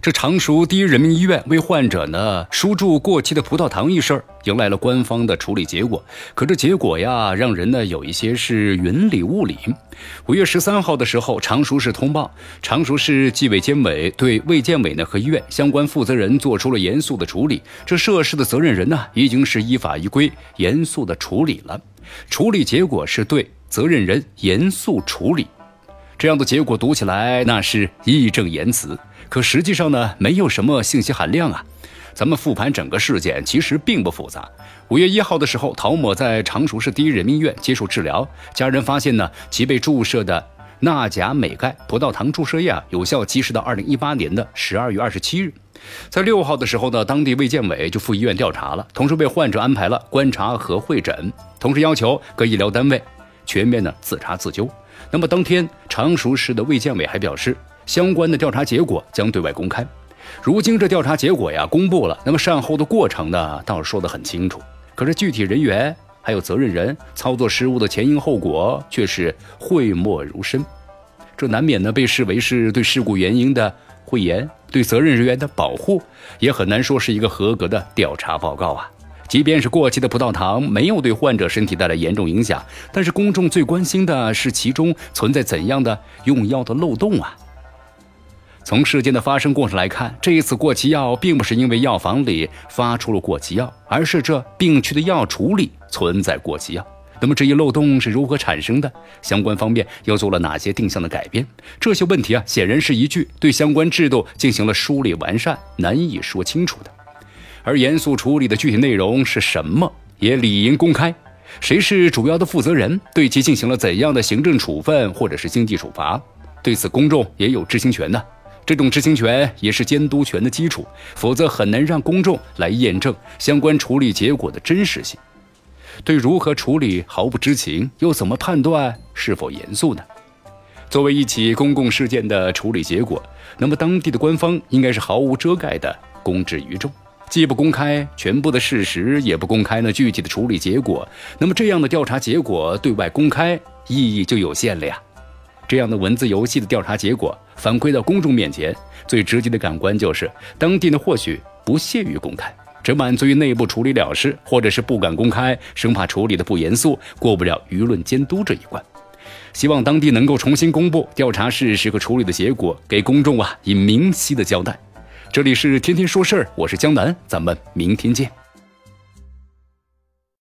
这常熟第一人民医院为患者呢输注过期的葡萄糖一事儿，迎来了官方的处理结果。可这结果呀，让人呢有一些是云里雾里。五月十三号的时候，常熟市通报，常熟市纪委监委对卫健委呢和医院相关负责人做出了严肃的处理。这涉事的责任人呢，已经是依法依规严肃的处理了。处理结果是对责任人严肃处理。这样的结果读起来那是义正言辞。可实际上呢，没有什么信息含量啊。咱们复盘整个事件，其实并不复杂。五月一号的时候，陶某在常熟市第一人民医院接受治疗，家人发现呢，其被注射的钠钾镁钙葡萄糖注射液啊，有效期是到二零一八年的十二月二十七日。在六号的时候呢，当地卫健委就赴医院调查了，同时为患者安排了观察和会诊，同时要求各医疗单位全面的自查自纠。那么当天，常熟市的卫健委还表示。相关的调查结果将对外公开。如今这调查结果呀公布了，那么善后的过程呢倒是说得很清楚。可是具体人员还有责任人操作失误的前因后果却是讳莫如深，这难免呢被视为是对事故原因的讳言，对责任人员的保护，也很难说是一个合格的调查报告啊。即便是过期的葡萄糖没有对患者身体带来严重影响，但是公众最关心的是其中存在怎样的用药的漏洞啊？从事件的发生过程来看，这一次过期药并不是因为药房里发出了过期药，而是这病区的药处理存在过期药。那么这一漏洞是如何产生的？相关方面又做了哪些定向的改变？这些问题啊，显然是一句对相关制度进行了梳理完善，难以说清楚的。而严肃处理的具体内容是什么，也理应公开。谁是主要的负责人？对其进行了怎样的行政处分或者是经济处罚？对此公众也有知情权的。这种知情权也是监督权的基础，否则很难让公众来验证相关处理结果的真实性。对如何处理毫不知情，又怎么判断是否严肃呢？作为一起公共事件的处理结果，那么当地的官方应该是毫无遮盖的公之于众，既不公开全部的事实，也不公开呢具体的处理结果。那么这样的调查结果对外公开意义就有限了呀。这样的文字游戏的调查结果反馈到公众面前，最直接的感官就是当地呢或许不屑于公开，只满足于内部处理了事，或者是不敢公开，生怕处理的不严肃，过不了舆论监督这一关。希望当地能够重新公布调查事实和处理的结果，给公众啊以明晰的交代。这里是天天说事儿，我是江南，咱们明天见。